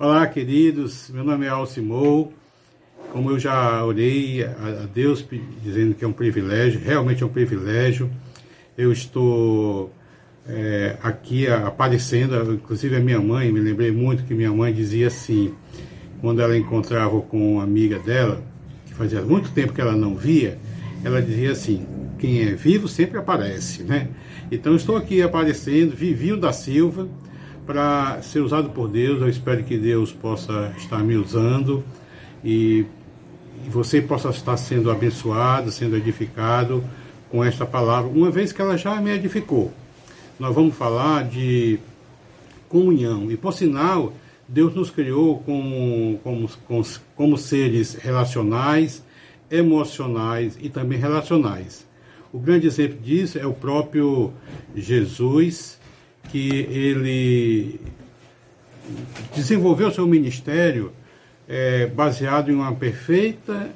Olá, queridos. Meu nome é Alcimou. Como eu já orei a Deus dizendo que é um privilégio, realmente é um privilégio. Eu estou é, aqui aparecendo, inclusive a minha mãe, me lembrei muito que minha mãe dizia assim, quando ela encontrava com uma amiga dela, que fazia muito tempo que ela não via, ela dizia assim: quem é vivo sempre aparece, né? Então estou aqui aparecendo, Vivinho da Silva para ser usado por Deus. Eu espero que Deus possa estar me usando e, você possa estar sendo abençoado, sendo edificado com esta palavra, uma vez que ela já me edificou. Nós vamos falar de comunhão. E por sinal, Deus nos criou como, como, como seres relacionais, emocionais e também relacionais. O grande exemplo disso é o próprio Jesus, que ele desenvolveu seu ministério é, baseado em uma perfeita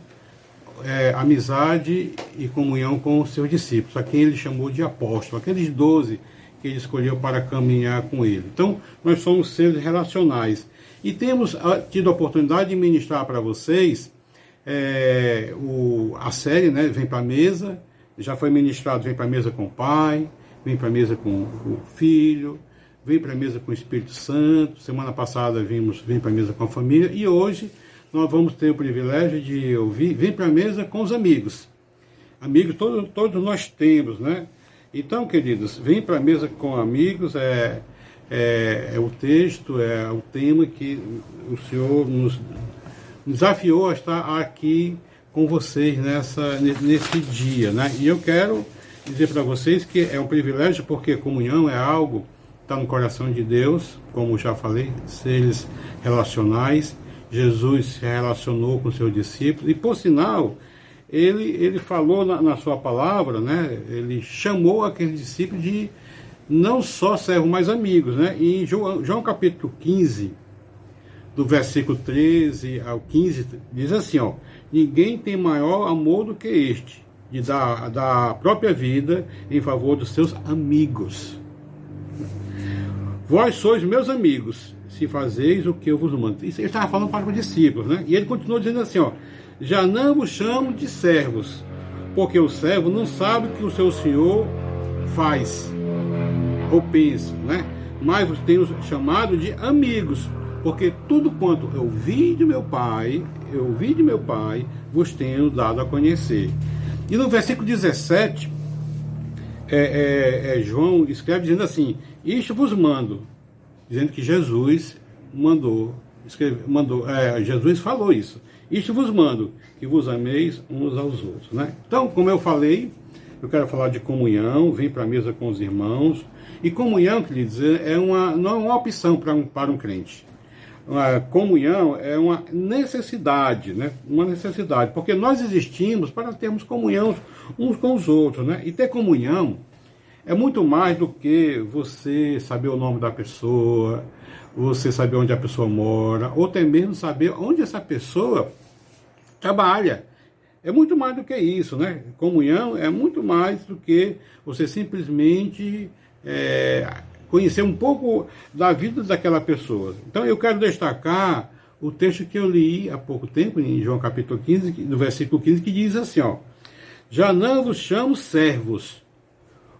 é, amizade e comunhão com os seus discípulos, a quem ele chamou de apóstolo, aqueles doze que ele escolheu para caminhar com ele. Então, nós somos seres relacionais. E temos ah, tido a oportunidade de ministrar para vocês é, o, a série né, Vem para a Mesa, já foi ministrado Vem para a Mesa com o Pai, vem para a mesa com o Filho, vem para a mesa com o Espírito Santo. Semana passada vimos vem para a mesa com a família e hoje nós vamos ter o privilégio de ouvir vem para a mesa com os amigos. Amigos todos, todos nós temos, né? Então, queridos, vem para a mesa com amigos é, é, é, o texto, é o tema que o Senhor nos desafiou a estar aqui com vocês nessa, nesse dia, né? E eu quero dizer para vocês que é um privilégio porque comunhão é algo está no coração de Deus, como já falei, seres relacionais. Jesus se relacionou com seus discípulos e, por sinal, ele, ele falou na, na sua palavra, né? Ele chamou aqueles discípulos de não só servos, mas amigos, né? Em João, João capítulo 15, do versículo 13 ao 15, diz assim, ó: Ninguém tem maior amor do que este, de dar da própria vida em favor dos seus amigos. Vós sois meus amigos, se fazeis o que eu vos mando. Isso ele estava falando para os discípulos, né? E ele continuou dizendo assim, ó, já não vos chamo de servos, porque o servo não sabe o que o seu senhor faz ou pensa, né? Mas vos tenho chamado de amigos, porque tudo quanto eu vi de meu pai, eu vi de meu pai, vos tenho dado a conhecer. E no versículo 17, é, é, é, João escreve dizendo assim: Isto vos mando, dizendo que Jesus mandou, escreve, mandou é, Jesus falou isso. Isto vos mando, que vos ameis uns aos outros. Né? Então, como eu falei, eu quero falar de comunhão, vem para a mesa com os irmãos. E comunhão, quer dizer, é uma, não é uma opção um, para um crente a comunhão é uma necessidade, né? Uma necessidade, porque nós existimos para termos comunhão uns com os outros, né? E ter comunhão é muito mais do que você saber o nome da pessoa, você saber onde a pessoa mora, ou até mesmo saber onde essa pessoa trabalha. É muito mais do que isso, né? Comunhão é muito mais do que você simplesmente é, conhecer um pouco da vida daquela pessoa. Então eu quero destacar o texto que eu li há pouco tempo, em João capítulo 15, no versículo 15, que diz assim, ó, já não vos chamo servos,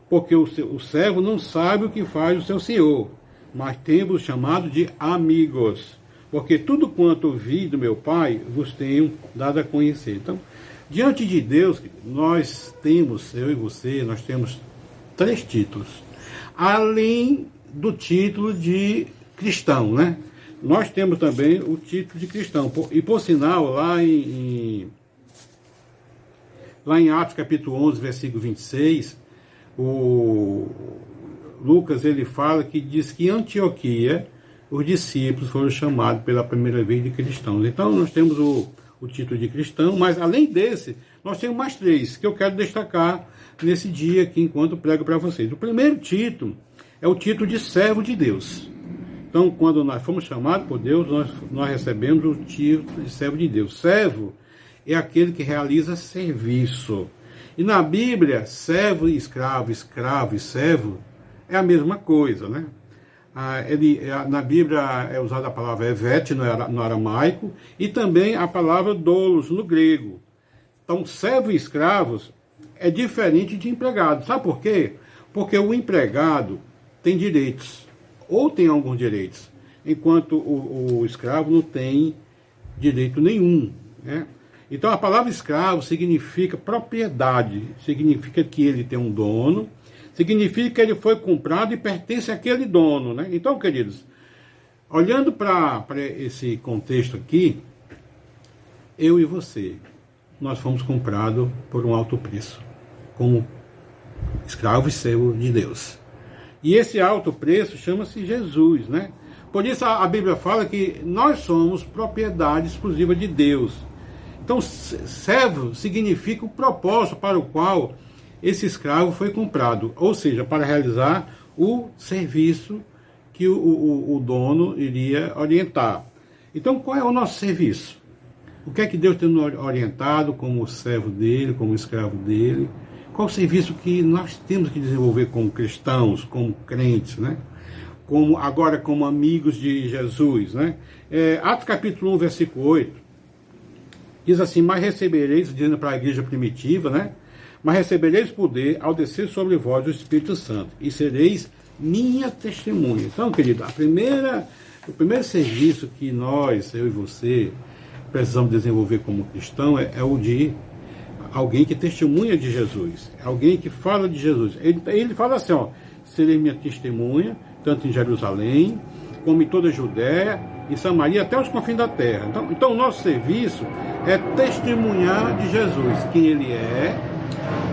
porque o, o servo não sabe o que faz o seu senhor, mas tenho-vos chamado de amigos, porque tudo quanto vi do meu Pai vos tenho dado a conhecer. Então, diante de Deus, nós temos, eu e você, nós temos três títulos além do título de cristão, né? Nós temos também o título de cristão. E por sinal, lá em, lá em Atos capítulo 11, versículo 26, o Lucas ele fala que diz que em Antioquia os discípulos foram chamados pela primeira vez de cristãos. Então nós temos o, o título de cristão, mas além desse, nós temos mais três que eu quero destacar nesse dia aqui enquanto prego para vocês. O primeiro título é o título de servo de Deus. Então, quando nós fomos chamados por Deus, nós, nós recebemos o título de servo de Deus. Servo é aquele que realiza serviço. E na Bíblia, servo e escravo, escravo e servo é a mesma coisa, né? ah, ele, na Bíblia é usada a palavra evete no aramaico e também a palavra dolos no grego. Então, servo e escravos é diferente de empregado. Sabe por quê? Porque o empregado tem direitos, ou tem alguns direitos, enquanto o, o escravo não tem direito nenhum. Né? Então, a palavra escravo significa propriedade, significa que ele tem um dono significa que ele foi comprado e pertence àquele dono. Né? Então, queridos, olhando para esse contexto aqui, eu e você, nós fomos comprados por um alto preço, como escravo e servo de Deus. E esse alto preço chama-se Jesus, né? Por isso a, Bíblia fala que nós somos propriedade exclusiva de Deus. Então, servo significa o propósito para o qual esse escravo foi comprado, ou seja, para realizar o serviço que o, o, o dono iria orientar. Então, qual é o nosso serviço? O que é que Deus tem nos orientado como servo dele, como escravo dele? Qual o serviço que nós temos que desenvolver como cristãos, como crentes, né? Como, agora como amigos de Jesus, né? É, Atos capítulo 1, versículo 8, diz assim, mas recebereis, dizendo para a igreja primitiva, né? mas recebereis poder ao descer sobre vós o Espírito Santo, e sereis minha testemunha. Então, querido, a primeira, o primeiro serviço que nós, eu e você, precisamos desenvolver como cristão é, é o de alguém que testemunha de Jesus, alguém que fala de Jesus. Ele, ele fala assim, ó, serei minha testemunha, tanto em Jerusalém, como em toda a Judéia, em Samaria, até os confins da terra. Então, então o nosso serviço é testemunhar de Jesus, quem ele é,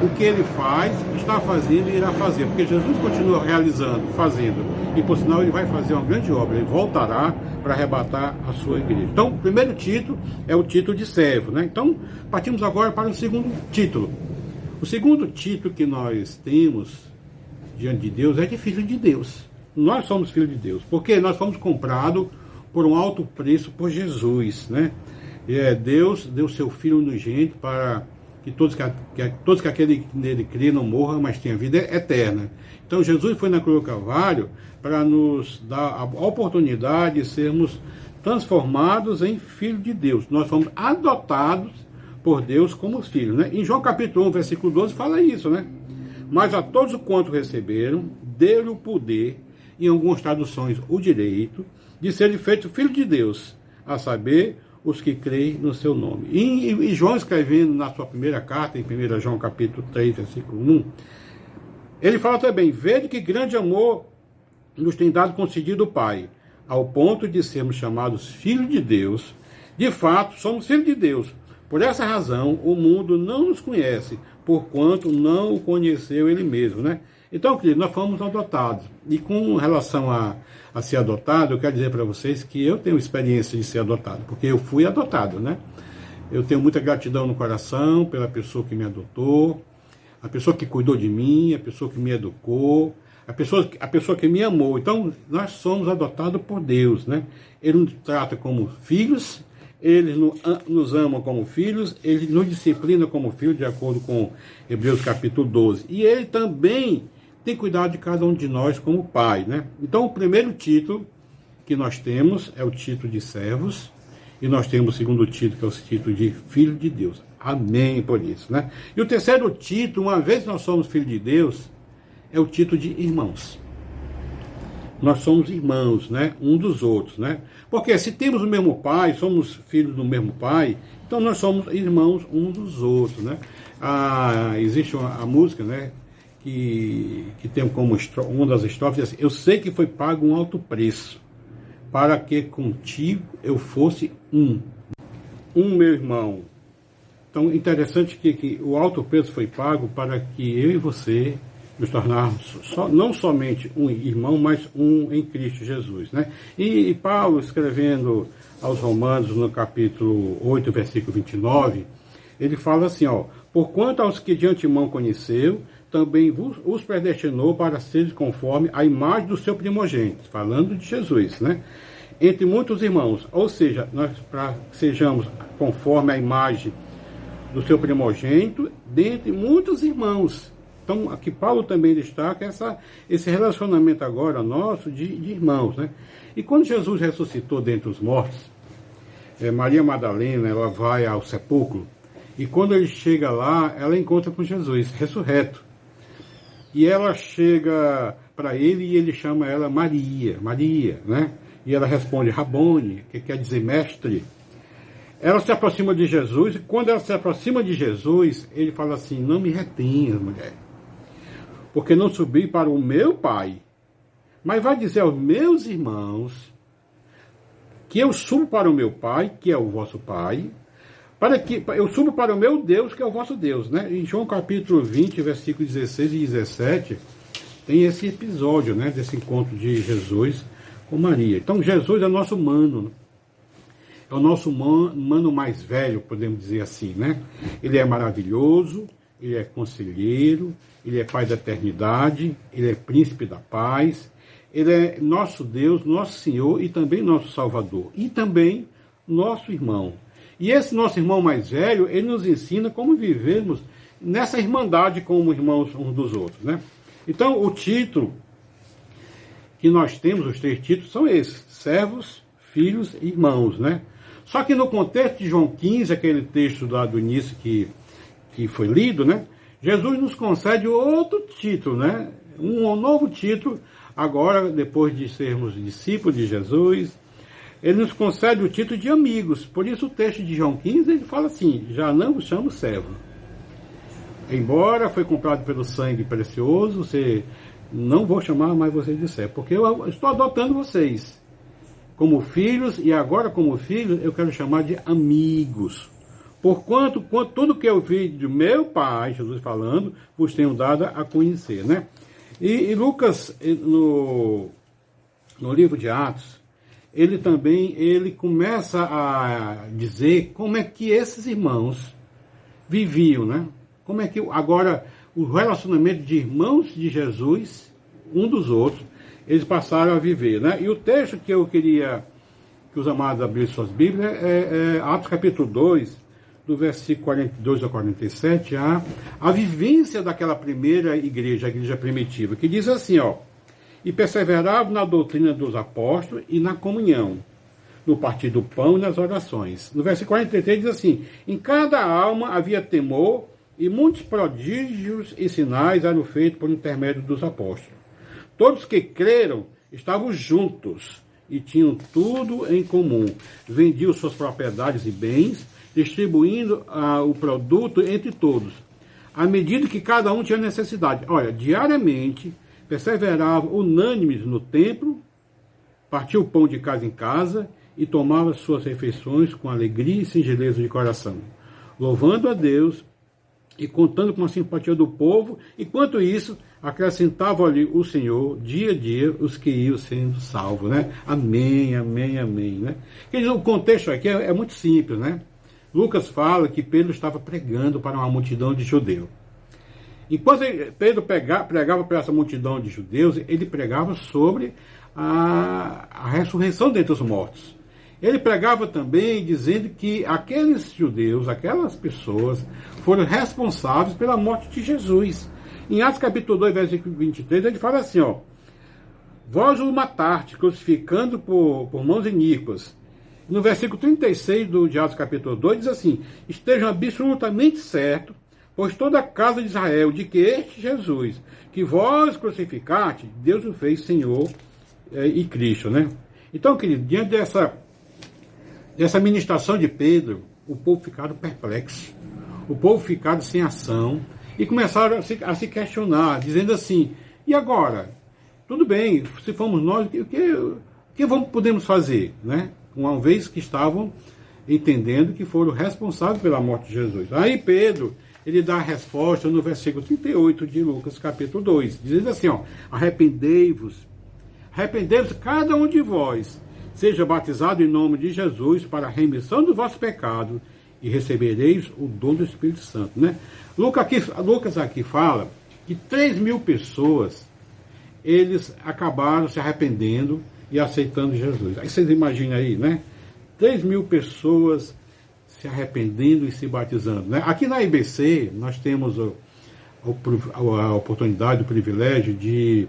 o que ele faz, está fazendo e irá fazer, porque Jesus continua realizando, fazendo, e por sinal ele vai fazer uma grande obra, ele voltará para arrebatar a sua igreja. Então, o primeiro título é o título de servo, né? Então, partimos agora para o segundo título. O segundo título que nós temos diante de Deus é de filho de Deus. Nós somos filhos de Deus, porque nós fomos comprados por um alto preço por Jesus, né? E é, Deus deu seu filho unigênito para que todos que, que, todos que aquele nele crê não morram, mas tenham vida eterna. Então Jesus foi na cruz do Calvário para nos dar a oportunidade de sermos transformados em filhos de Deus. Nós fomos adotados por Deus como filhos. Né? Em João capítulo 1, versículo 12, fala isso, né? Mas a todos quanto receberam, deu-lhe o poder, em algumas traduções, o direito, de serem feitos filhos de Deus, a saber, os que creem no seu nome. E, e, João escrevendo na sua primeira carta, em 1 João capítulo 3, versículo 1, ele fala também, vede que grande amor nos tem dado concedido o Pai, ao ponto de sermos chamados filhos de Deus. De fato, somos filhos de Deus. Por essa razão, o mundo não nos conhece, porquanto não o conheceu ele mesmo, né? Então, querido, nós fomos adotados. E com relação a, a ser adotado, eu quero dizer para vocês que eu tenho experiência de ser adotado, porque eu fui adotado, né? Eu tenho muita gratidão no coração pela pessoa que me adotou, a pessoa que cuidou de mim, a pessoa que me educou, a pessoa, a pessoa que me amou. Então, nós somos adotados por Deus, né? Ele nos trata como filhos, ele nos ama como filhos, ele nos disciplina como filhos, de acordo com Hebreus capítulo 12. E ele também tem cuidado de cada um de nós como pai, né? Então, o primeiro título que nós temos é o título de servos, e nós temos o segundo título, que é o título de filho de Deus. Amém por isso, né? E o terceiro título, uma vez nós somos filhos de Deus, é o título de irmãos. Nós somos irmãos, né? Um dos outros, né? Porque se temos o mesmo pai, somos filhos do mesmo pai, então nós somos irmãos uns dos outros, né? Ah, existe uma, a música, né? Que, que tem como uma das estrofes assim, eu sei que foi pago um alto preço para que contigo eu fosse um, um meu irmão. Então, interessante que, que o alto preço foi pago para que eu e você nos tornarmos só, não somente um irmão, mas um em Cristo Jesus. Né? E, e Paulo, escrevendo aos Romanos, no capítulo 8, versículo 29, ele fala assim, ó, Porquanto aos que de antemão conheceu, também os predestinou para ser conforme a imagem do seu primogênito, falando de Jesus, né? Entre muitos irmãos, ou seja, nós para sejamos conforme a imagem do seu primogênito, dentre muitos irmãos. Então, aqui Paulo também destaca essa, esse relacionamento agora nosso de, de irmãos. Né? E quando Jesus ressuscitou dentre os mortos, é, Maria Madalena ela vai ao sepulcro e quando ele chega lá, ela encontra com Jesus, ressurreto. E ela chega para ele e ele chama ela Maria, Maria, né? E ela responde Rabone, que quer dizer mestre. Ela se aproxima de Jesus e quando ela se aproxima de Jesus, ele fala assim: Não me retenha, mulher, porque não subi para o meu pai, mas vai dizer aos meus irmãos que eu subo para o meu pai, que é o vosso pai, para que eu subo para o meu Deus, que é o vosso Deus. Né? Em João capítulo 20, versículos 16 e 17, tem esse episódio né, desse encontro de Jesus com Maria. Então Jesus é nosso mano. É o nosso mano mais velho, podemos dizer assim, né? Ele é maravilhoso, ele é conselheiro, ele é pai da eternidade, ele é príncipe da paz, ele é nosso Deus, nosso Senhor e também nosso Salvador. E também nosso irmão. E esse nosso irmão mais velho, ele nos ensina como vivemos nessa irmandade como irmãos uns dos outros, né? Então, o título que nós temos, os três títulos, são esses: servos, filhos e irmãos, né? Só que no contexto de João 15, aquele texto lá do início que, que foi lido, né? Jesus nos concede outro título, né? Um novo título, agora, depois de sermos discípulos de Jesus, ele nos concede o título de amigos. Por isso o texto de João 15, ele fala assim, já não vos chamo servo. Embora foi comprado pelo sangue precioso, você não vou chamar mais vocês de servo, porque eu estou adotando vocês como filhos, e agora como filhos eu quero chamar de amigos. Porquanto, quanto tudo que eu vi de meu pai, Jesus falando, vos tenho dado a conhecer, né? E, e Lucas, no, no livro de Atos, ele também, ele começa a dizer como é que esses irmãos viviam, né? Como é que agora o relacionamento de irmãos de Jesus, um dos outros, eles passaram a viver. Né? E o texto que eu queria que os amados abrissem suas Bíblias é, é Atos capítulo 2, do versículo 42 ao 47, a, a vivência daquela primeira igreja, a igreja primitiva, que diz assim, ó, e perseveravam na doutrina dos apóstolos e na comunhão, no partir do pão e nas orações. No versículo 43 diz assim, em cada alma havia temor e muitos prodígios e sinais eram feitos por intermédio dos apóstolos. Todos que creram estavam juntos e tinham tudo em comum. Vendiam suas propriedades e bens, distribuindo ah, o produto entre todos, à medida que cada um tinha necessidade. Olha, diariamente perseveravam unânimes no templo, partiu o pão de casa em casa e tomava suas refeições com alegria e singeleza de coração, louvando a Deus e contando com a simpatia do povo, enquanto isso acrescentava ali o Senhor, dia a dia, os que iam sendo salvos, né? Amém, amém, amém, né? O contexto aqui é, é muito simples, né? Lucas fala que Pedro estava pregando para uma multidão de judeus. Enquanto Pedro pregava para essa multidão de judeus, ele pregava sobre a, a ressurreição dentre os mortos. Ele pregava também dizendo que aqueles judeus, aquelas pessoas, foram responsáveis pela morte de Jesus. Em Atos capítulo 2, versículo 23, ele fala assim, ó, Vós o mataste, crucificando por, por mãos iníquas. No versículo 36 do, de Atos capítulo 2, diz assim, Estejam absolutamente certos, pois toda a casa de Israel, de que este Jesus, que vós crucificaste, Deus o fez Senhor é, e Cristo, né? Então, querido, diante dessa, dessa ministração de Pedro, o povo ficaram perplexo, o povo ficaram sem ação, e começaram a se, a se questionar, dizendo assim: e agora? Tudo bem, se fomos nós, o que, o que vamos, podemos fazer? Né? Uma vez que estavam entendendo que foram responsáveis pela morte de Jesus. Aí Pedro, ele dá a resposta no versículo 38 de Lucas, capítulo 2, dizendo assim: ó, arrependei-vos, arrependei-vos cada um de vós, seja batizado em nome de Jesus para a remissão dos vossos pecados e recebereis o dom do Espírito Santo. Né? Lucas, aqui, Lucas aqui fala que 3 mil pessoas eles acabaram se arrependendo e aceitando Jesus. Aí vocês imaginem aí, né? 3 mil pessoas se arrependendo e se batizando. Né? Aqui na IBC, nós temos a oportunidade, o privilégio de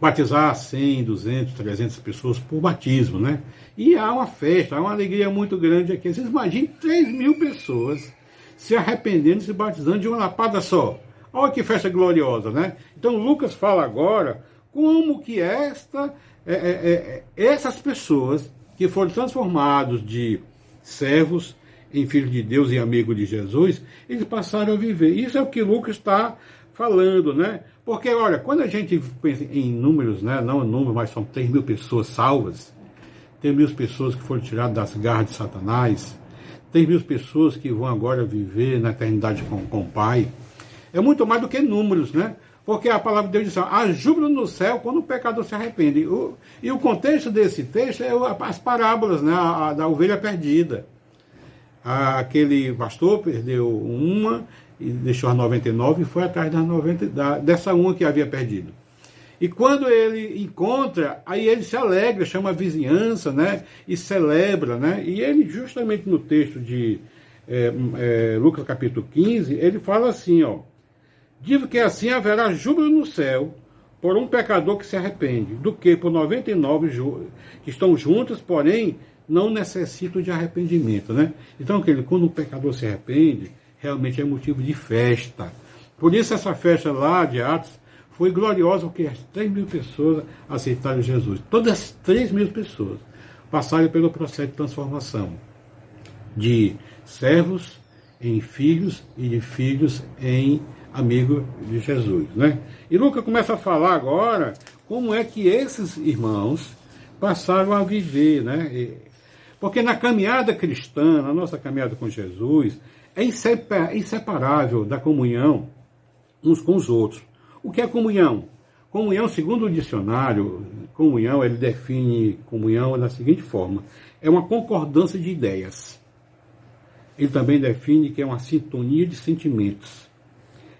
batizar 100, 200, 300 pessoas por batismo, né? E há uma festa, há uma alegria muito grande aqui. Vocês imaginem 3 mil pessoas se arrependendo, se batizando de uma lapada só. Olha que festa gloriosa, né? Então Lucas fala agora como que esta, é, é, é, essas pessoas que foram transformados de servos em filhos de Deus e amigos de Jesus, eles passaram a viver. Isso é o que Lucas está falando, né? Porque, olha, quando a gente pensa em números, né? não em números, mas são 3 mil pessoas salvas, 3 mil pessoas que foram tiradas das garras de Satanás, 3 mil pessoas que vão agora viver na eternidade com, com o Pai, é muito mais do que números, né? Porque a palavra de Deus diz: há júbilo no céu quando o pecador se arrepende. O, e o contexto desse texto é as parábolas né, a, a, da ovelha perdida. A, aquele pastor perdeu uma e deixou as 99 e foi atrás das 90, da, dessa uma que havia perdido. E quando ele encontra, aí ele se alegra, chama a vizinhança, né? E celebra, né? E ele, justamente no texto de é, é, Lucas capítulo 15, ele fala assim, ó. Digo que assim haverá júbilo no céu por um pecador que se arrepende, do que por 99 que estão juntos, porém não necessitam de arrependimento, né? Então, quando um pecador se arrepende, realmente é motivo de festa. Por isso essa festa lá de Atos foi gloriosa, porque as 3 mil pessoas aceitaram Jesus. Todas as 3 mil pessoas passaram pelo processo de transformação de servos em filhos e de filhos em amigos de Jesus. Né? E Lucas começa a falar agora como é que esses irmãos passaram a viver. Né? Porque na caminhada cristã, na nossa caminhada com Jesus, é inseparável da comunhão uns com os outros. O que é comunhão? Comunhão, segundo o dicionário, comunhão, ele define comunhão da seguinte forma: é uma concordância de ideias. Ele também define que é uma sintonia de sentimentos.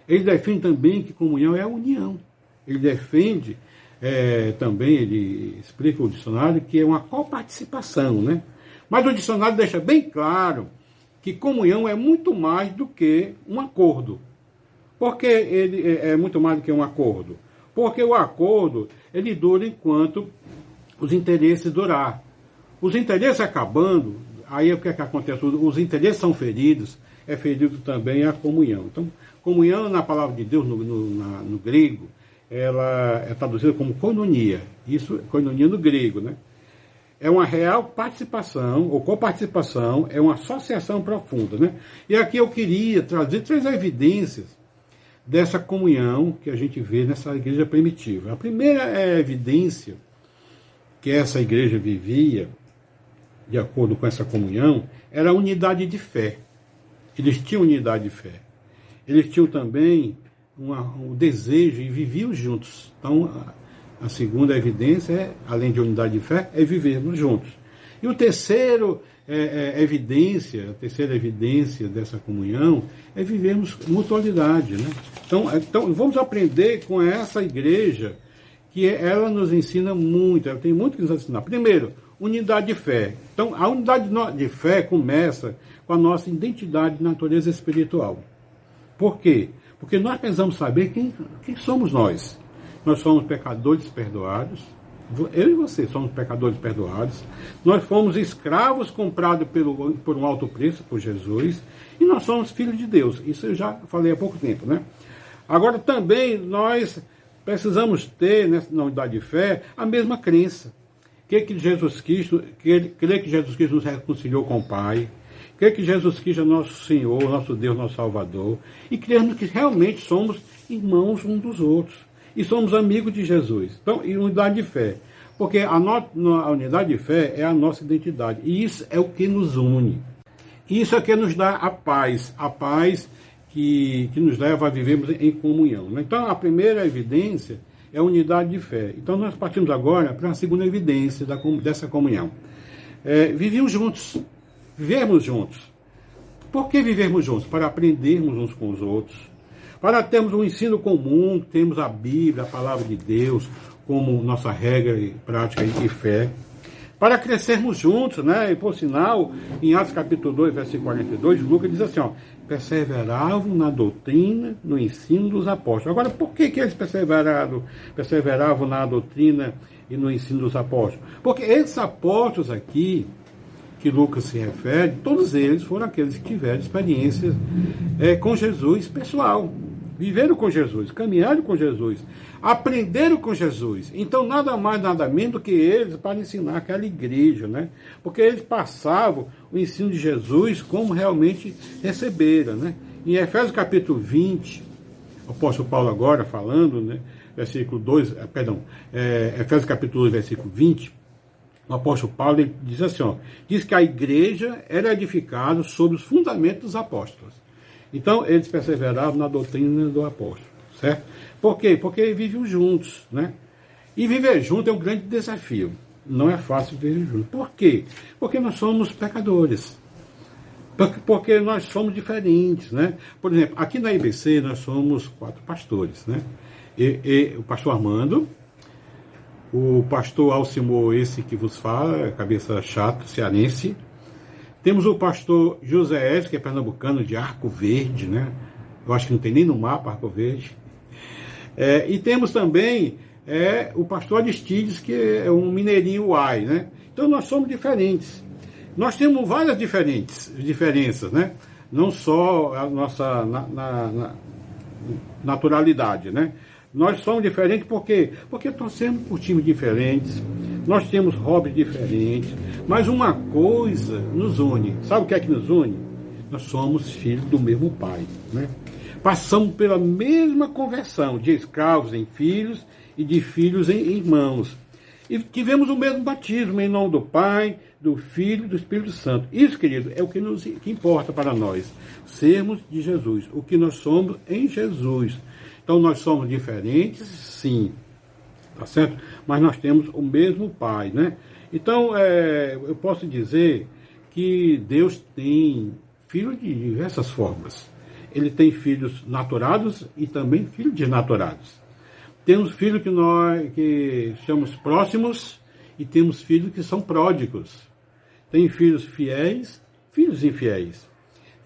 Ele define também que comunhão é a união. Ele defende é, também, ele explica o dicionário, que é uma coparticipação, né? Mas o dicionário deixa bem claro que comunhão é muito mais do que um acordo. Por que ele é, é muito mais do que um acordo? Porque o acordo ele dura enquanto os interesses durar. Os interesses acabando, aí o que, é que acontece? Os interesses são feridos, é ferido também a comunhão. Então, comunhão na palavra de Deus, no, no, na, no grego, ela é traduzida como koinonia. Isso, koinonia no grego, né? é uma real participação, ou coparticipação, é uma associação profunda. Né? E aqui eu queria trazer três evidências dessa comunhão que a gente vê nessa igreja primitiva. A primeira é evidência que essa igreja vivia, de acordo com essa comunhão, era a unidade de fé. Eles tinham unidade de fé. Eles tinham também uma, um desejo e viviam juntos. Então, a segunda evidência é, além de unidade de fé, é vivermos juntos. E o terceiro é, é, evidência, a terceira evidência dessa comunhão é vivermos mutualidade. Né? Então, é, então, vamos aprender com essa igreja que ela nos ensina muito, ela tem muito que nos ensinar. Primeiro, unidade de fé. Então, a unidade de fé começa com a nossa identidade de natureza espiritual. Por quê? Porque nós precisamos saber quem, quem somos nós. Nós somos pecadores perdoados. Eu e você somos pecadores perdoados. Nós fomos escravos comprados pelo, por um alto preço, por Jesus. E nós somos filhos de Deus. Isso eu já falei há pouco tempo, né? Agora também nós precisamos ter, na unidade de fé, a mesma crença. Que que Jesus Cristo, que, crer que Jesus Cristo nos reconciliou com o Pai, crer que Jesus Cristo é nosso Senhor, nosso Deus, nosso Salvador, e crermos que realmente somos irmãos uns dos outros e somos amigos de Jesus. Então, e unidade de fé. Porque a, no, a unidade de fé é a nossa identidade. E isso é o que nos une. Isso é que nos dá a paz. A paz que, que nos leva a vivermos em comunhão. Né? Então, a primeira evidência é a unidade de fé. Então, nós partimos agora para a segunda evidência da, dessa comunhão. É, juntos. Vivermos juntos. Por que vivermos juntos? Para aprendermos uns com os outros para termos um ensino comum, temos a Bíblia, a palavra de Deus, como nossa regra e prática de fé. para crescermos juntos, né? E por sinal, em Atos capítulo 2, versículo 42, Lucas diz assim, ó, perseveravam na doutrina, no ensino dos apóstolos. Agora, por que, que eles perseveraram, perseveravam na doutrina e no ensino dos apóstolos? Porque esses apóstolos aqui, que Lucas se refere, todos eles foram aqueles que tiveram experiências é, com Jesus pessoal. Viveram com Jesus, caminharam com Jesus, aprenderam com Jesus. Então, nada mais, nada menos do que eles para ensinar aquela igreja, né? Porque eles passavam o ensino de Jesus como realmente receberam, né? Em Efésios capítulo 20, o apóstolo Paulo agora falando, né? Versículo 2, eh, perdão, é, Efésios capítulo 2, versículo 20, o apóstolo Paulo diz assim, ó, diz que a igreja era edificada sobre os fundamentos dos apóstolos. Então, eles perseveravam na doutrina do apóstolo, certo? Por quê? Porque vivem juntos, né? E viver junto é um grande desafio. Não é fácil viver junto. Por quê? Porque nós somos pecadores. Porque, porque nós somos diferentes, né? Por exemplo, aqui na IBC nós somos quatro pastores, né? E, e, o pastor Armando, o pastor Alcimor, esse que vos fala, cabeça chata, cearense, temos o pastor José S, que é pernambucano, de Arco Verde, né? Eu acho que não tem nem no mapa Arco Verde. É, e temos também é, o pastor Aristides, que é um mineirinho uai, né? Então nós somos diferentes. Nós temos várias diferentes, diferenças, né? Não só a nossa na, na, na naturalidade, né? Nós somos diferentes porque porque torcemos por times diferentes, nós temos hobbies diferentes, mas uma coisa nos une. Sabe o que é que nos une? Nós somos filhos do mesmo pai, né? Passamos pela mesma conversão de escravos em filhos e de filhos em irmãos. E tivemos o mesmo batismo em nome do Pai, do Filho e do Espírito Santo. Isso, querido, é o que, nos, que importa para nós. Sermos de Jesus. O que nós somos em Jesus. Então nós somos diferentes, sim, tá certo? Mas nós temos o mesmo Pai, né? Então é, eu posso dizer que Deus tem filhos de diversas formas. Ele tem filhos naturados e também filhos desnaturados. Temos filhos que nós que chamamos próximos e temos filhos que são pródigos. Tem filhos fiéis, filhos infiéis.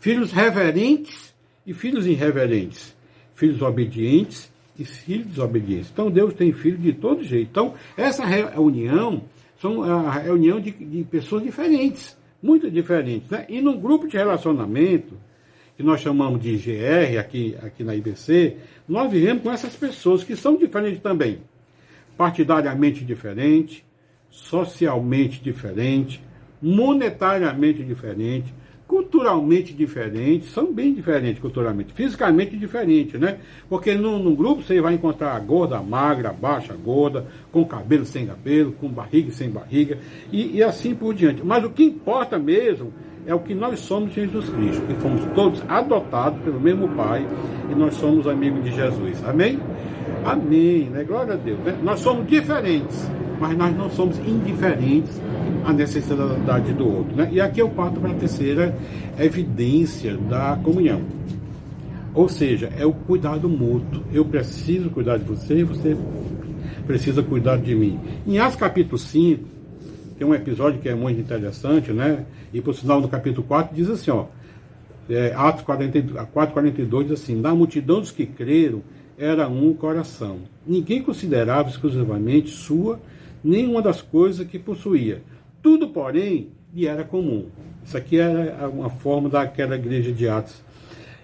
Filhos reverentes e filhos irreverentes filhos obedientes e filhos desobedientes. Então Deus tem filhos de todo jeito. Então, essa reunião são a reunião de, de pessoas diferentes, muito diferentes. Né? E num grupo de relacionamento, que nós chamamos de GR aqui, aqui na IBC, nós vivemos com essas pessoas que são diferentes também. Partidariamente diferente, socialmente diferente, monetariamente diferente, culturalmente diferentes, são bem diferentes culturalmente, fisicamente diferentes, né? Porque num, num, grupo você vai encontrar gorda, magra, baixa, gorda, com cabelo sem cabelo, com barriga sem barriga, e, e assim por diante. Mas o que importa mesmo é o que nós somos Jesus Cristo, que fomos todos adotados pelo mesmo Pai e nós somos amigos de Jesus. Amém? Amém, né? Glória a Deus. Né? Nós somos diferentes, mas nós não somos indiferentes à necessidade do outro. Né? E aqui eu parto para a terceira evidência da comunhão. Ou seja, é o cuidado mútuo. Eu preciso cuidar de você e você precisa cuidar de mim. Em Atos capítulo 5, tem um episódio que é muito interessante, né? E por sinal no capítulo 4 diz assim, ó. É, Atos 4, 42 diz assim: Na multidão dos que creram era um coração. Ninguém considerava exclusivamente sua nenhuma das coisas que possuía. Tudo, porém, lhe era comum. Isso aqui era uma forma daquela igreja de Atos.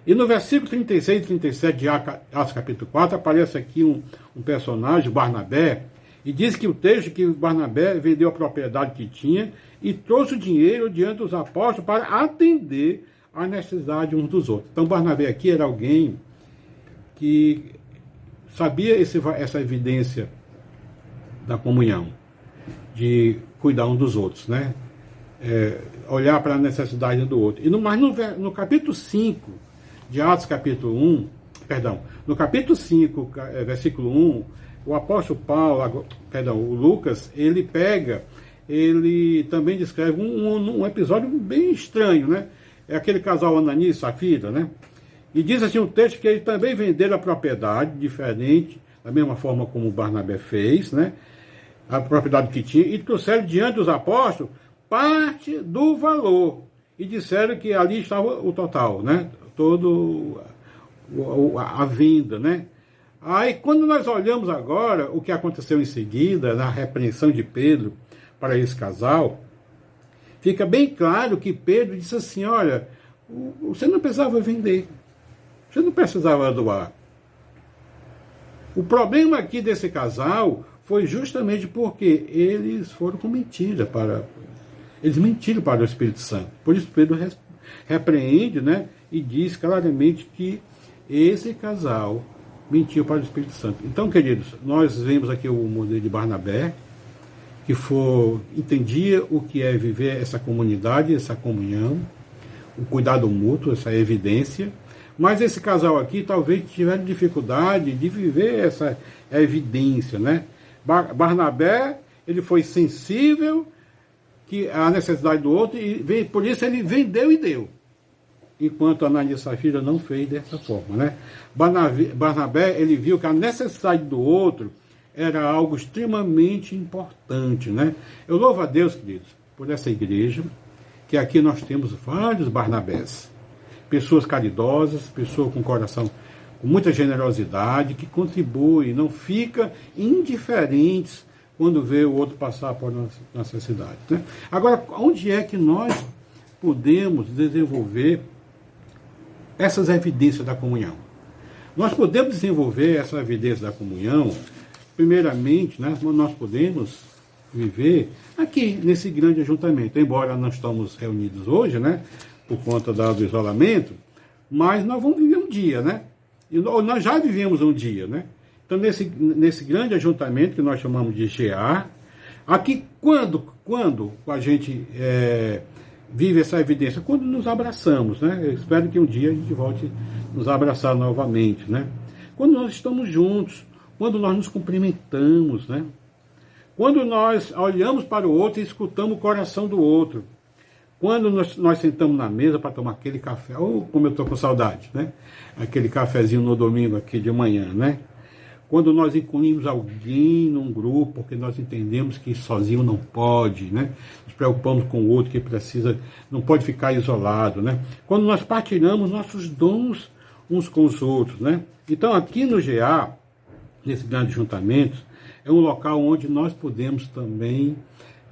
E no versículo 36 e 37 de Atos capítulo 4, aparece aqui um, um personagem, Barnabé, e diz que o texto que Barnabé vendeu a propriedade que tinha e trouxe o dinheiro diante dos apóstolos para atender a necessidade uns dos outros. Então Barnabé aqui era alguém que sabia esse, essa evidência da comunhão, de cuidar um dos outros, né? É, olhar para a necessidade do outro. E no, mas no, no capítulo 5 de Atos, capítulo 1, perdão, no capítulo 5, é, versículo 1, o apóstolo Paulo, perdão, o Lucas, ele pega, ele também descreve um, um, um episódio bem estranho, né? É aquele casal Ananias e Safira, né? E diz assim o um texto que ele também venderam a propriedade, diferente, da mesma forma como Barnabé fez, né? a propriedade que tinha, e trouxeram diante dos apóstolos parte do valor. E disseram que ali estava o total, né? Todo a venda, né? Aí, quando nós olhamos agora o que aconteceu em seguida, na repreensão de Pedro para esse casal, fica bem claro que Pedro disse assim: Olha, você não precisava vender, você não precisava doar. O problema aqui desse casal foi justamente porque eles foram com mentira para. Eles mentiram para o Espírito Santo. Por isso Pedro repreende né, e diz claramente que esse casal mentiu para o Espírito Santo. Então, queridos, nós vemos aqui o modelo de Barnabé, que for, entendia o que é viver essa comunidade, essa comunhão, o cuidado mútuo, essa evidência. Mas esse casal aqui talvez tiveram dificuldade de viver essa evidência, né? Barnabé, ele foi sensível que a necessidade do outro e por isso ele vendeu e deu enquanto Ananias e Safira não fez dessa forma. Né? Barnabé ele viu que a necessidade do outro era algo extremamente importante. Né? Eu louvo a Deus, queridos, por essa igreja, que aqui nós temos vários Barnabés. Pessoas caridosas, pessoas com coração com muita generosidade, que contribuem, não fica indiferentes quando vê o outro passar por necessidade. Né? Agora, onde é que nós podemos desenvolver essas evidências da comunhão. Nós podemos desenvolver essa evidência da comunhão, primeiramente, né, nós podemos viver aqui nesse grande ajuntamento, embora nós estamos reunidos hoje, né, por conta do isolamento, mas nós vamos viver um dia, né? E nós já vivemos um dia, né? Então, nesse, nesse grande ajuntamento que nós chamamos de GA, aqui, quando, quando a gente é, vive essa evidência quando nos abraçamos, né? Eu espero que um dia a gente volte a nos abraçar novamente, né? Quando nós estamos juntos, quando nós nos cumprimentamos, né? Quando nós olhamos para o outro e escutamos o coração do outro. Quando nós, nós sentamos na mesa para tomar aquele café, ou como eu estou com saudade, né? Aquele cafezinho no domingo aqui de manhã, né? Quando nós incluímos alguém num grupo, porque nós entendemos que sozinho não pode, né? Nos preocupamos com o outro que precisa, não pode ficar isolado, né? Quando nós partilhamos nossos dons uns com os outros, né? Então aqui no GA, nesse grande juntamento, é um local onde nós podemos também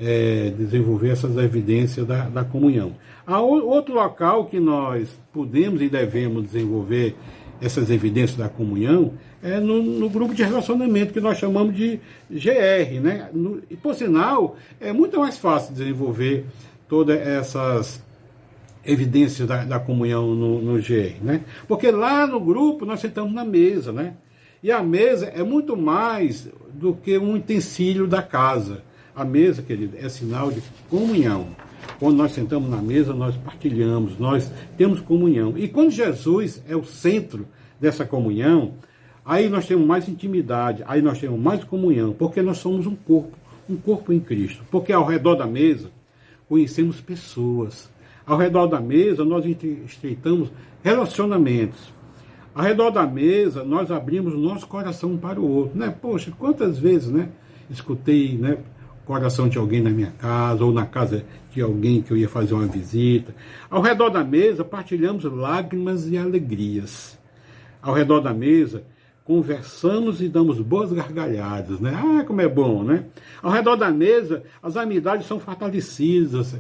é, desenvolver essas evidências da, da comunhão. Há outro local que nós podemos e devemos desenvolver essas evidências da comunhão é no, no, grupo de relacionamento que nós chamamos de GR. Né? No, e, por sinal, é muito mais fácil desenvolver todas essas evidências da, da comunhão no, no, GR. Né? Porque lá no grupo nós sentamos na mesa. Né? E a mesa é muito mais do que um utensílio da casa. A mesa, querido, é sinal de comunhão. Quando nós sentamos na mesa, nós partilhamos, nós temos comunhão. E quando Jesus é o centro dessa comunhão, aí nós temos mais intimidade, aí nós temos mais comunhão, porque nós somos um corpo, um corpo em Cristo. Porque ao redor da mesa conhecemos pessoas. Ao redor da mesa nós estreitamos relacionamentos. Ao redor da mesa nós abrimos nosso coração para o outro, né? Poxa, quantas vezes, né? Escutei, né? Coração de alguém na minha casa ou na casa de alguém que eu ia fazer uma visita. Ao redor da mesa partilhamos lágrimas e alegrias. Ao redor da mesa conversamos e damos boas gargalhadas, né? Ah, como é bom, né? Ao redor da mesa as amizades são fortalecidas,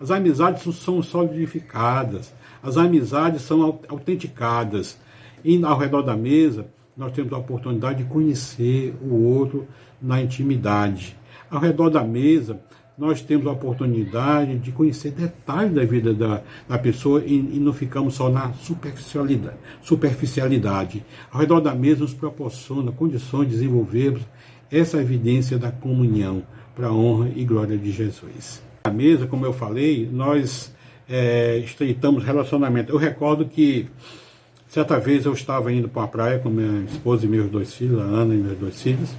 as amizades são solidificadas, as amizades são autenticadas. E ao redor da mesa nós temos a oportunidade de conhecer o outro na intimidade ao redor da mesa, nós temos a oportunidade de conhecer detalhes da vida da, da pessoa e, e, não ficamos só na superficialidade, superficialidade. Ao redor da mesa nos proporciona condições de desenvolvermos essa evidência da comunhão para a honra e glória de Jesus. Na mesa, como eu falei, nós é, estreitamos relacionamento. Eu recordo que certa vez eu estava indo para a praia com minha esposa e meus dois filhos, a Ana e meus dois filhos,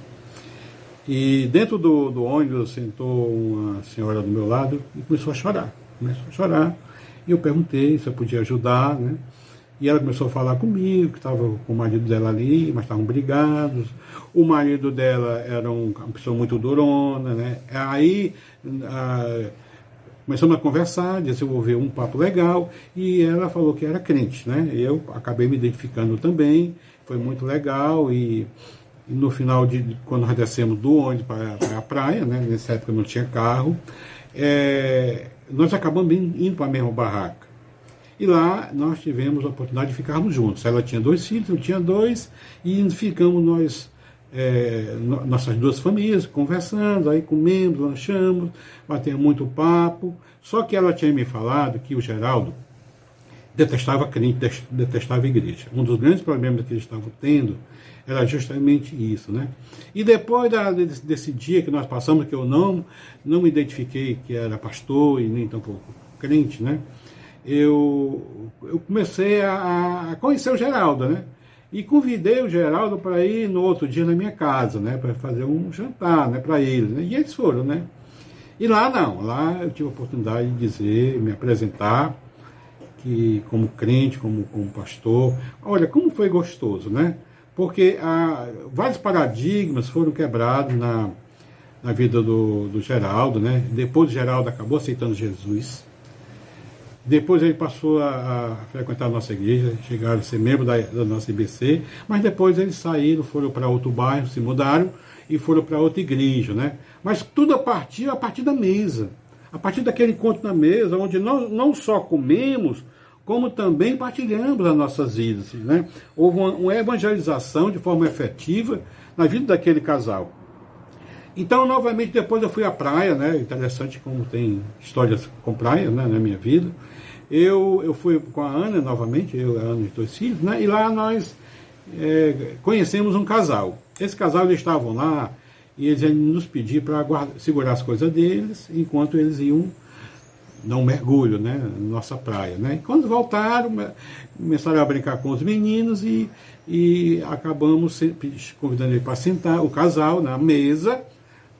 e dentro do, do ônibus sentou uma senhora do meu lado e começou a chorar. Começou a chorar. E eu perguntei se eu podia ajudar, né? E ela começou a falar comigo, que estava com o marido dela ali, mas estavam brigados. O marido dela era um, uma pessoa muito durona, né? Aí a, começamos a conversar, desenvolver um papo legal, e ela falou que era crente, né? Eu acabei me identificando também, foi muito legal, e, no final de quando nós descemos do ônibus para, para a praia, né? Nessa época não tinha carro, é, nós acabamos indo para a mesma barraca. E lá nós tivemos a oportunidade de ficarmos juntos. Ela tinha dois filhos, eu tinha dois, e ficamos nós, é, nossas duas famílias, conversando, aí comemos, lanchamos, batemos muito papo. Só que ela tinha me falado que o Geraldo detestava crente, detestava igreja. Um dos grandes problemas que eles estavam tendo era justamente isso, né? E depois da, desse dia que nós passamos, que eu não, não me identifiquei que era pastor e nem tampouco crente, né? eu, eu comecei a, a, conhecer o Geraldo, né? E convidei o Geraldo para ir no outro dia na minha casa, né? Para fazer um jantar, né? Para ele, né? E eles foram, né? E lá não, lá eu tive a oportunidade de dizer, me apresentar, que como crente, como, como pastor. Olha, como foi gostoso, né? Porque ah, vários paradigmas foram quebrados na, na vida do, do Geraldo, né? Depois o Geraldo acabou aceitando Jesus. Depois ele passou a, a, frequentar a nossa igreja, chegaram a ser membro da, da nossa IBC, mas depois eles saíram, foram para outro bairro, se mudaram e foram para outra igreja, né? Mas tudo a partir, a partir da mesa, a partir daquele encontro na mesa, onde nós não só comemos, como também partilhamos as nossas vidas, né? Houve uma, uma evangelização de forma efetiva na vida daquele casal. Então, novamente, depois eu fui à praia, né? Interessante como tem histórias com praia né? na minha vida. Eu, eu fui com a Ana novamente, eu, a Ana e dois filhos, né? E lá nós é, conhecemos um casal. Esse casal, eles estavam lá e eles iam nos pedir para segurar as coisas deles enquanto eles iam dar um mergulho, né? Na nossa praia, né? E quando voltaram, começaram a brincar com os meninos e, e acabamos convidando ele para sentar, o casal, na mesa,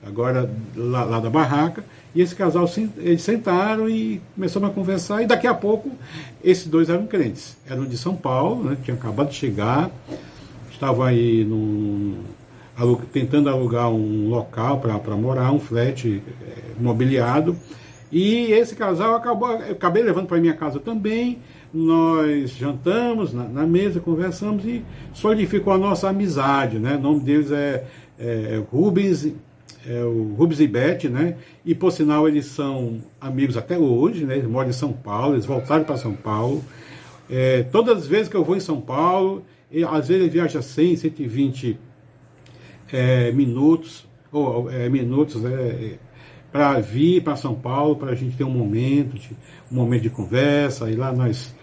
agora lá, lá da barraca, e esse casal, eles sentaram e começamos a conversar, e daqui a pouco, esses dois eram crentes. Eram de São Paulo, né, tinham acabado de chegar, estavam aí num, tentando alugar um local para morar, um flat é, mobiliado. E esse casal acabou, eu acabei levando para minha casa também. Nós jantamos na, na, mesa, conversamos e solidificou a nossa amizade. Né? O nome deles é, é Rubens é o Rubens e Beth, né? E por sinal eles são amigos até hoje, né? Eles moram em São Paulo, eles voltaram para São Paulo. É, todas as vezes que eu vou em São Paulo, e, às vezes ele viaja 100, 120 é, minutos, ou é, minutos, né? para vir para São Paulo, para a gente ter um momento, de, um momento de conversa, e lá nós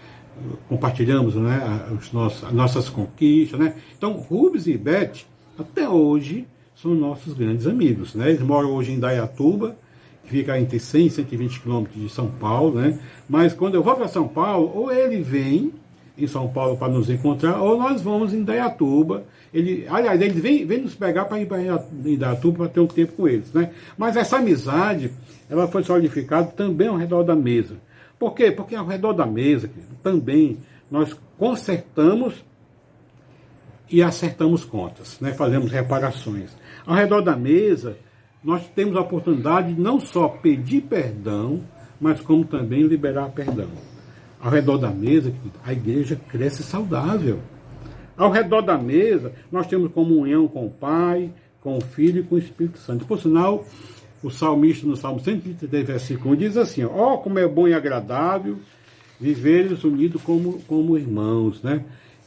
compartilhamos né, os nossos, as nossas conquistas. Né? Então, Rubens e Beth, até hoje, são nossos grandes amigos. Né? Eles moram hoje em Dayatuba, que fica entre 100 e 120 quilômetros de São Paulo. Né? Mas quando eu vou para São Paulo, ou ele vem em São Paulo para nos encontrar, ou nós vamos em Dayatuba. Ele, aliás, ele vem, vem nos pegar para ir para Dayatuba para ter um tempo com eles. Né? Mas essa amizade ela foi solidificada também ao redor da mesa. Por quê? Porque ao redor da mesa também nós consertamos e acertamos contas, né? fazemos reparações. Ao redor da mesa, nós temos a oportunidade de não só pedir perdão, mas como também liberar perdão. Ao redor da mesa, a igreja cresce saudável. Ao redor da mesa, nós temos comunhão com o Pai, com o Filho e com o Espírito Santo. Por sinal, o salmista no Salmo 133, versículo 1 diz assim: Ó, oh, como é bom e agradável viveres unidos como, como irmãos, né?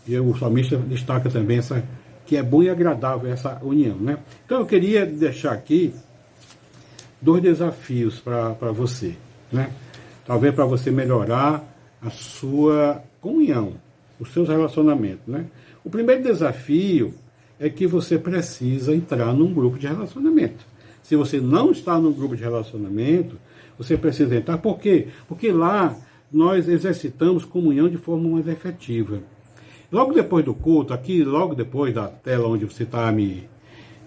E o salmista destaca também essa que é bom e agradável essa união. Né? Então eu queria deixar aqui dois desafios para você. Né? Talvez para você melhorar a sua comunhão, os seus relacionamentos. Né? O primeiro desafio é que você precisa entrar num grupo de relacionamento. Se você não está num grupo de relacionamento, você precisa entrar. Por quê? Porque lá nós exercitamos comunhão de forma mais efetiva. Logo depois do culto, aqui, logo depois da tela onde você está me,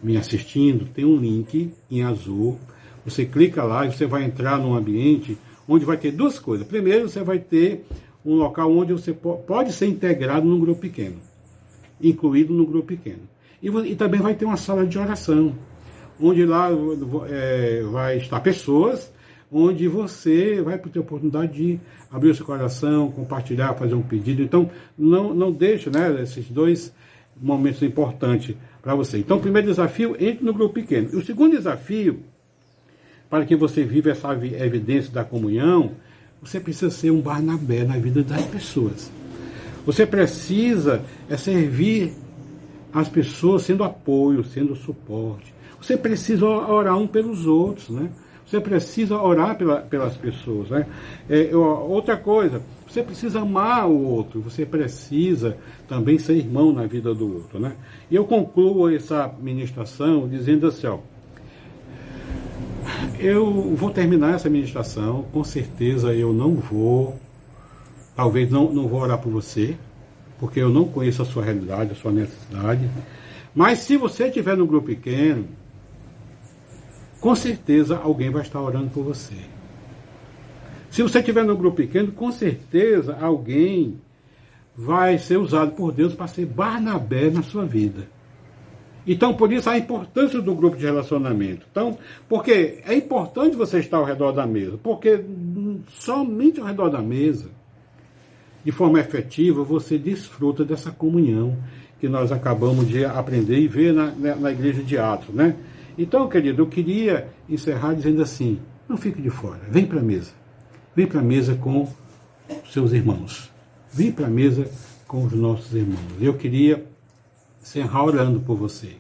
me assistindo, tem um link em azul. Você clica lá e você vai entrar num ambiente onde vai ter duas coisas. Primeiro, você vai ter um local onde você pode ser integrado num grupo pequeno, incluído no grupo pequeno. E, e também vai ter uma sala de oração, onde lá é, vai estar pessoas, onde você vai ter a oportunidade de abrir o seu coração, compartilhar, fazer um pedido. Então, não, não deixe né, esses dois momentos importantes para você. Então, o primeiro desafio, entre no grupo pequeno. E o segundo desafio, para que você viva essa evidência da comunhão, você precisa ser um Barnabé na vida das pessoas. Você precisa é servir as pessoas sendo apoio, sendo suporte. Você precisa orar um pelos outros, né? Você precisa orar pela, pelas pessoas, né? É, outra coisa, você precisa amar o outro, você precisa também ser irmão na vida do outro, né? E eu concluo essa ministração dizendo assim, ó, eu vou terminar essa ministração, com certeza eu não vou, talvez não, não vou orar por você, porque eu não conheço a sua realidade, a sua necessidade. Mas se você estiver no grupo pequeno, com certeza alguém vai estar orando por você. Se você estiver no grupo pequeno, com certeza alguém vai ser usado por Deus para ser Barnabé na sua vida. Então, por isso a importância do grupo de relacionamento. Então, porque é importante você estar ao redor da mesa, porque somente ao redor da mesa, de forma efetiva, você desfruta dessa comunhão que nós acabamos de aprender e ver na, na igreja de Atos, né? Então, querido, eu queria encerrar dizendo assim: não fique de fora, vem para a mesa. Vem para a mesa com seus irmãos. Vem para a mesa com os nossos irmãos. Eu queria encerrar orando por você.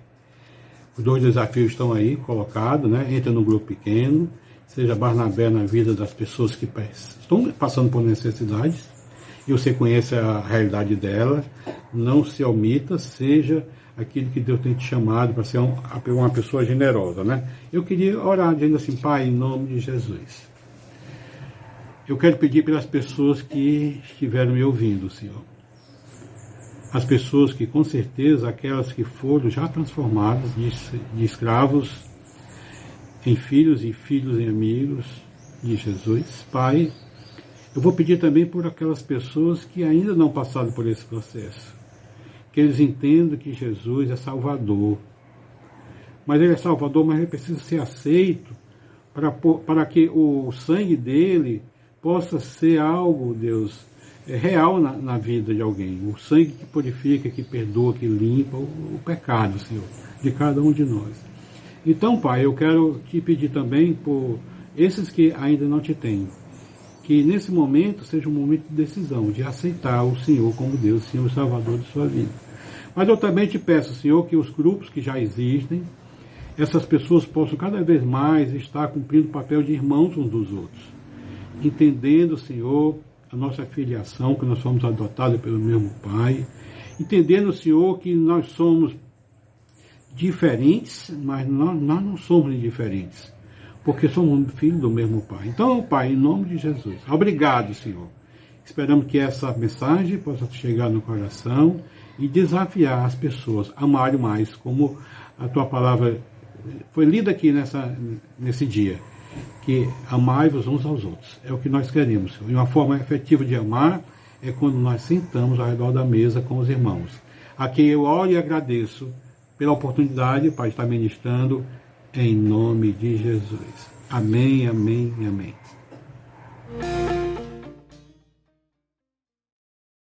Os dois desafios estão aí colocados, né? Entra no grupo pequeno, seja Barnabé na vida das pessoas que estão passando por necessidades, e você conhece a realidade dela, não se omita, seja aquilo que Deus tem te chamado para ser uma pessoa generosa, né? Eu queria orar dizendo assim, Pai, em nome de Jesus. Eu quero pedir pelas pessoas que estiveram me ouvindo, Senhor as pessoas que, com certeza, aquelas que foram já transformadas de, de escravos em filhos e filhos em amigos de Jesus. Pai, eu vou pedir também por aquelas pessoas que ainda não passaram por esse processo. Que eles entendam que Jesus é Salvador. Mas Ele é Salvador, mas Ele precisa ser aceito para, para que o sangue dele possa ser algo, Deus, real na, na, vida de alguém. O sangue que purifica, que perdoa, que limpa o, o, pecado, Senhor, de cada um de nós. Então, Pai, eu quero te pedir também por esses que ainda não te têm, que nesse momento seja um momento de decisão, de aceitar o Senhor como Deus, Senhor Salvador de sua vida. Mas eu também te peço, Senhor, que os grupos que já existem, essas pessoas possam cada vez mais estar cumprindo o papel de irmãos uns dos outros, entendendo, Senhor, a nossa filiação, que nós somos adotados pelo mesmo Pai, entendendo, Senhor, que nós somos diferentes, mas nós, nós não somos indiferentes, porque somos filhos do mesmo Pai. Então, Pai, em nome de Jesus, obrigado, Senhor. Esperamos que essa mensagem possa chegar no coração e desafiar as pessoas a amarem mais, como a tua palavra foi lida aqui nessa, nesse dia que amai-vos uns aos outros. É o que nós queremos. E uma forma efetiva de amar é quando nós sentamos ao redor da mesa com os irmãos. A quem eu oro e agradeço pela oportunidade para estar ministrando em nome de Jesus. Amém, amém amém.